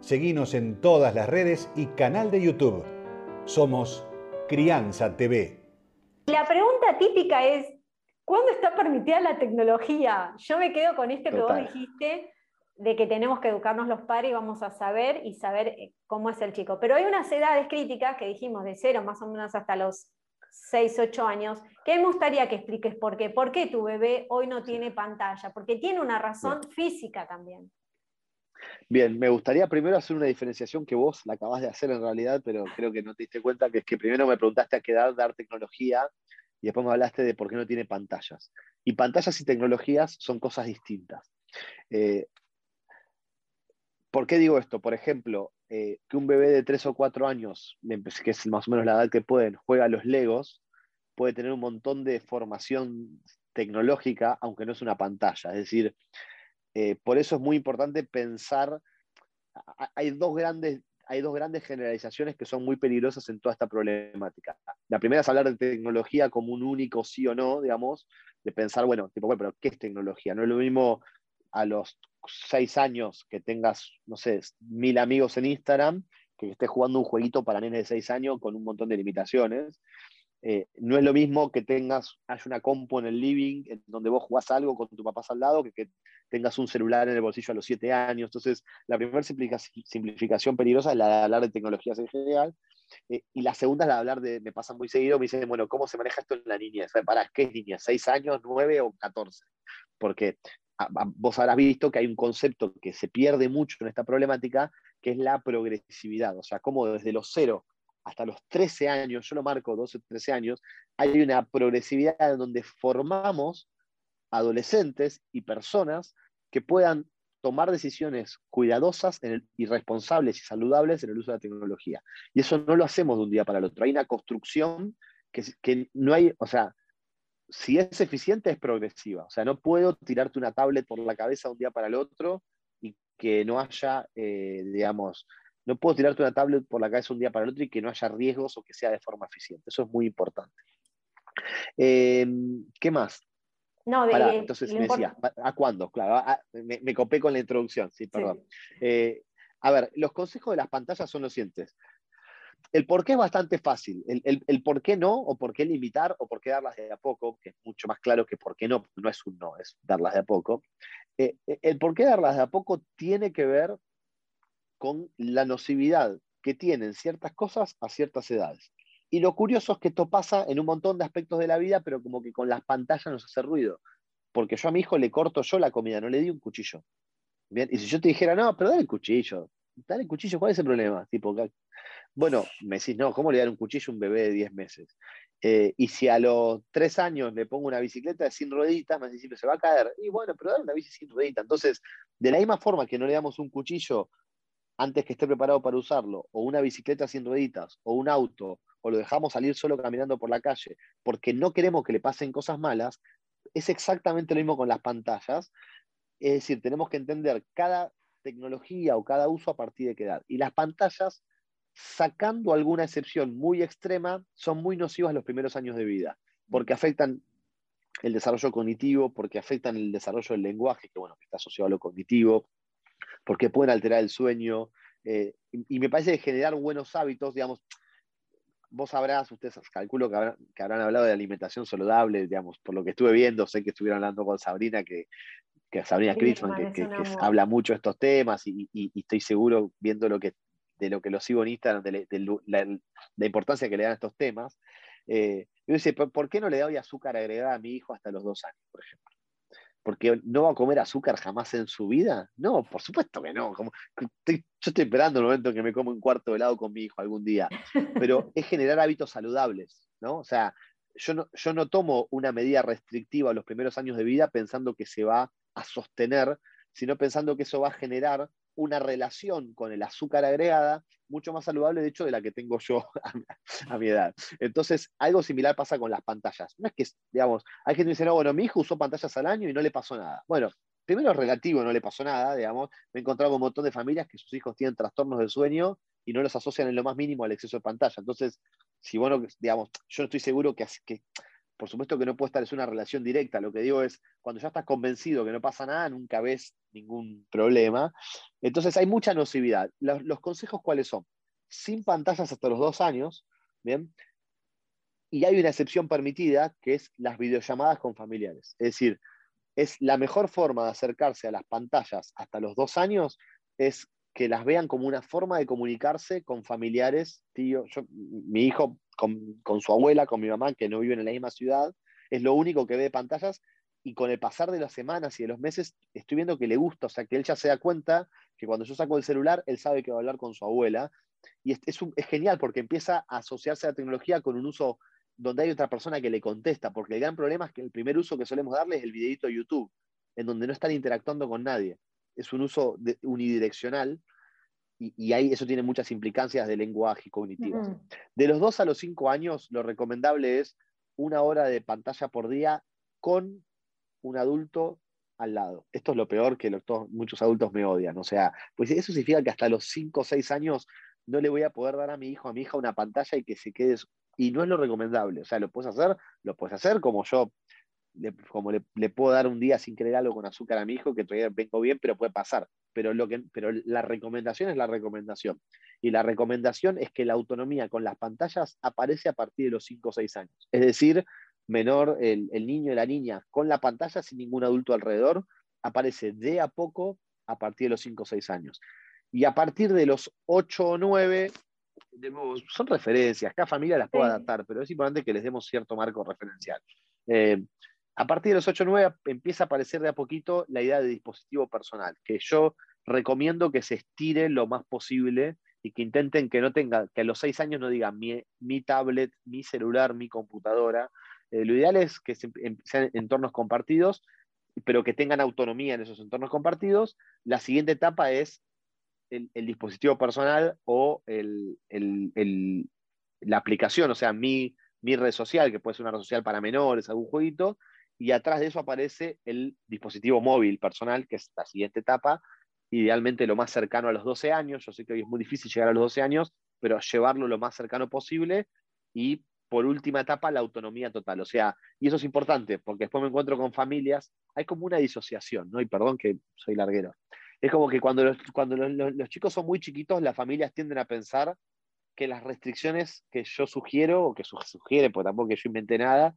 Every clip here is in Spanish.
Seguinos en todas las redes y canal de YouTube. Somos Crianza TV. La pregunta típica es, ¿cuándo está permitida la tecnología? Yo me quedo con esto que vos dijiste, de que tenemos que educarnos los padres y vamos a saber y saber eh, cómo es el chico. Pero hay unas edades críticas que dijimos de cero más o menos hasta los 6, 8 años, que me gustaría que expliques por qué. ¿Por qué tu bebé hoy no tiene pantalla? Porque tiene una razón física también. Bien, me gustaría primero hacer una diferenciación que vos la acabas de hacer en realidad, pero creo que no te diste cuenta, que es que primero me preguntaste a qué edad dar tecnología y después me hablaste de por qué no tiene pantallas. Y pantallas y tecnologías son cosas distintas. Eh, ¿Por qué digo esto? Por ejemplo, eh, que un bebé de 3 o 4 años, que es más o menos la edad que pueden, juega a los Legos, puede tener un montón de formación tecnológica, aunque no es una pantalla. Es decir, eh, por eso es muy importante pensar, hay dos, grandes, hay dos grandes generalizaciones que son muy peligrosas en toda esta problemática. La primera es hablar de tecnología como un único sí o no, digamos, de pensar, bueno, tipo, bueno, pero ¿qué es tecnología? No es lo mismo a los seis años que tengas, no sé, mil amigos en Instagram, que estés jugando un jueguito para nenes de seis años con un montón de limitaciones. Eh, no es lo mismo que tengas, hay una compu en el living en donde vos jugás algo con tu papá al lado que tengas un celular en el bolsillo a los siete años. Entonces, la primera simplificación peligrosa es la de hablar de tecnologías en general. Eh, y la segunda es la de hablar de, me pasa muy seguido, me dicen, bueno, ¿cómo se maneja esto en la niñez? ¿Para qué niñez? ¿Seis años, nueve o catorce? Porque vos habrás visto que hay un concepto que se pierde mucho en esta problemática, que es la progresividad. O sea, cómo desde los cero hasta los 13 años, yo lo marco 12, 13 años, hay una progresividad en donde formamos adolescentes y personas que puedan tomar decisiones cuidadosas y responsables y saludables en el uso de la tecnología. Y eso no lo hacemos de un día para el otro. Hay una construcción que, no hay, o sea, si es eficiente es progresiva. O sea, no puedo tirarte una tablet por la cabeza de un día para el otro y que no haya, eh, digamos, no puedo tirarte una tablet por la cabeza un día para el otro y que no haya riesgos o que sea de forma eficiente. Eso es muy importante. Em, ¿Qué más? No, de, entonces me decía, ¿a cuándo? Claro, me, copé con la introducción, sí, perdón. Eh, a ver, los consejos de las pantallas son los siguientes. El por qué es bastante fácil. El, por qué no, o por qué limitar, o por qué darlas de a poco, que es mucho más claro que por qué no, no es un no, es darlas de a poco. Eh, el por qué darlas de a poco tiene que ver con la nocividad que tienen ciertas cosas a ciertas edades. Y lo curioso es que esto pasa en un montón de aspectos de la vida, pero como que con las pantallas nos hace ruido. Porque yo a mi hijo le corto yo la comida, no le di un cuchillo. ¿Bien? Y si yo te dijera, no, pero dale el cuchillo, dale el cuchillo, ¿cuál es el problema? Tipo, bueno, me decís, no, ¿cómo le dar un cuchillo a un bebé de 10 meses? Eh, y si a los 3 años le pongo una bicicleta sin rueditas, me decís, se va a caer. Y bueno, pero dale una bici sin rueditas. Entonces, de la misma forma que no le damos un cuchillo antes que esté preparado para usarlo, o una bicicleta sin rueditas, o un auto, o lo dejamos salir solo caminando por la calle, porque no queremos que le pasen cosas malas, es exactamente lo mismo con las pantallas. Es decir, tenemos que entender cada tecnología o cada uso a partir de qué edad. Y las pantallas, sacando alguna excepción muy extrema, son muy nocivas los primeros años de vida, porque afectan el desarrollo cognitivo, porque afectan el desarrollo del lenguaje, que bueno, está asociado a lo cognitivo, porque pueden alterar el sueño. Eh, y, me parece que generar buenos hábitos, digamos, vos sabrás, ustedes calculo que habrán, hablado de alimentación saludable, digamos, por lo que estuve viendo, sé que estuvieron hablando con Sabrina, que, que Sabrina sí, que, habla mucho de estos temas y, estoy seguro, viendo lo que, de lo que lo sigo en Instagram, de, la, importancia que le dan a estos temas. Eh, yo dice, ¿por qué no le doy azúcar agregada a mi hijo hasta los dos años, por ejemplo? Porque no va a comer azúcar jamás en su vida? No, por supuesto que no. Como, yo estoy esperando el momento en que me como un cuarto de helado con mi hijo algún día, pero es generar hábitos saludables, ¿no? O sea, yo no, yo no tomo una medida restrictiva los primeros años de vida pensando que se va a sostener, sino pensando que eso va a generar una relación con el azúcar agregada mucho más saludable, de hecho, de la que tengo yo a, mi edad. Entonces, algo similar pasa con las pantallas. No es que, digamos, hay gente que dice, no, bueno, mi hijo usó pantallas al año y no le pasó nada. Bueno, primero relativo, no le pasó nada, digamos. Me he encontrado con un montón de familias que sus hijos tienen trastornos del sueño y no los asocian en lo más mínimo al exceso de pantalla. Entonces, si bueno, digamos, yo no estoy seguro que, que por supuesto que no puede estar, es una relación directa. Lo que digo es, cuando ya estás convencido que no pasa nada, nunca ves ningún problema. Entonces hay mucha nocividad. Los, consejos cuáles son? Sin pantallas hasta los dos años, ¿bien? Y hay una excepción permitida, que es las videollamadas con familiares. Es decir, es la mejor forma de acercarse a las pantallas hasta los dos años, es que las vean como una forma de comunicarse con familiares, tío, yo, mi hijo con, su abuela, con mi mamá, que no viven en la misma ciudad, es lo único que ve de pantallas, y con el pasar de las semanas y de los meses estoy viendo que le gusta, o sea, que él ya se da cuenta que cuando yo saco el celular, él sabe que va a hablar con su abuela, y es, genial porque empieza a asociarse a la tecnología con un uso donde hay otra persona que le contesta, porque el gran problema es que el primer uso que solemos darle es el videito de YouTube, en donde no están interactuando con nadie. Es un uso unidireccional, y, ahí eso tiene muchas implicancias de lenguaje cognitivas. De los 2 a los 5 años, lo recomendable es una hora de pantalla por día con un adulto al lado. Esto es lo peor que muchos adultos me odian. O sea, pues eso significa que hasta los 5 o 6 años no le voy a poder dar a mi hijo, a mi hija una pantalla y que se quede. Y no es lo recomendable. O sea, lo puedes hacer, lo puedes hacer como yo como le, puedo dar un día sin querer algo con azúcar a mi hijo, que todavía vengo bien, pero puede pasar. Pero, lo que, pero la recomendación es la recomendación. Y la recomendación es que la autonomía con las pantallas aparece a partir de los 5 o 6 años. Es decir, menor, el, niño y la niña con la pantalla sin ningún adulto alrededor, aparece de a poco a partir de los 5 o 6 años. Y a partir de los 8 o 9, son referencias, cada familia las puede adaptar, pero es importante que les demos cierto marco referencial. Eh, a partir de los 8 o 9 empieza a aparecer de a poquito la idea de dispositivo personal, que yo recomiendo que se estire lo más posible y que intenten que no tenga, que a los 6 años no digan mi, tablet, mi celular, mi computadora. Eh, lo ideal es que sean entornos compartidos, pero que tengan autonomía en esos entornos compartidos. La siguiente etapa es el, dispositivo personal o la aplicación, o sea, mi, mi red social, que puede ser una red social para menores, algún jueguito, y atrás de eso aparece el dispositivo móvil personal, que es la siguiente etapa, idealmente lo más cercano a los 12 años. Yo sé que hoy es muy difícil llegar a los 12 años, pero llevarlo lo más cercano posible y por última etapa la autonomía total. O sea, y eso es importante, porque después me encuentro con familias, hay como una disociación, ¿no? Y perdón que soy larguero. Es como que cuando los, cuando los chicos son muy chiquitos, las familias tienden a pensar que las restricciones que yo sugiero, o que sugiere, porque tampoco que yo inventé nada,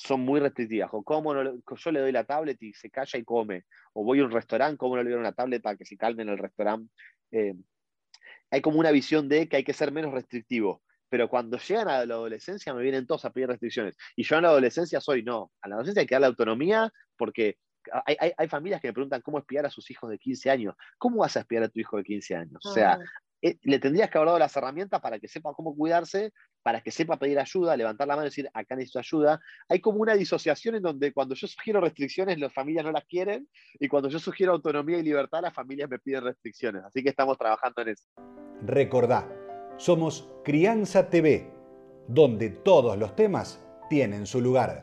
son muy restrictivas. O cómo yo le doy la tablet y se calla y come. O voy a un restaurante, ¿cómo no le doy una tablet para que se calme en el restaurante? Eh, hay como una visión de que hay que ser menos restrictivo. Pero cuando llegan a la adolescencia me vienen todos a pedir restricciones. Y yo en la adolescencia soy no. A la adolescencia hay que darle autonomía porque hay, familias que me preguntan cómo espiar a sus hijos de 15 años. ¿Cómo vas a espiar a tu hijo de 15 años? O sea, eh, le tendrías que haber dado las herramientas para que sepa cómo cuidarse, para que sepa pedir ayuda, levantar la mano y decir, acá necesito ayuda. Hay como una disociación en donde cuando yo sugiero restricciones, las familias no las quieren, y cuando yo sugiero autonomía y libertad, las familias me piden restricciones. Así que estamos trabajando en eso. Recordá, somos Crianza TV, donde todos los temas tienen su lugar.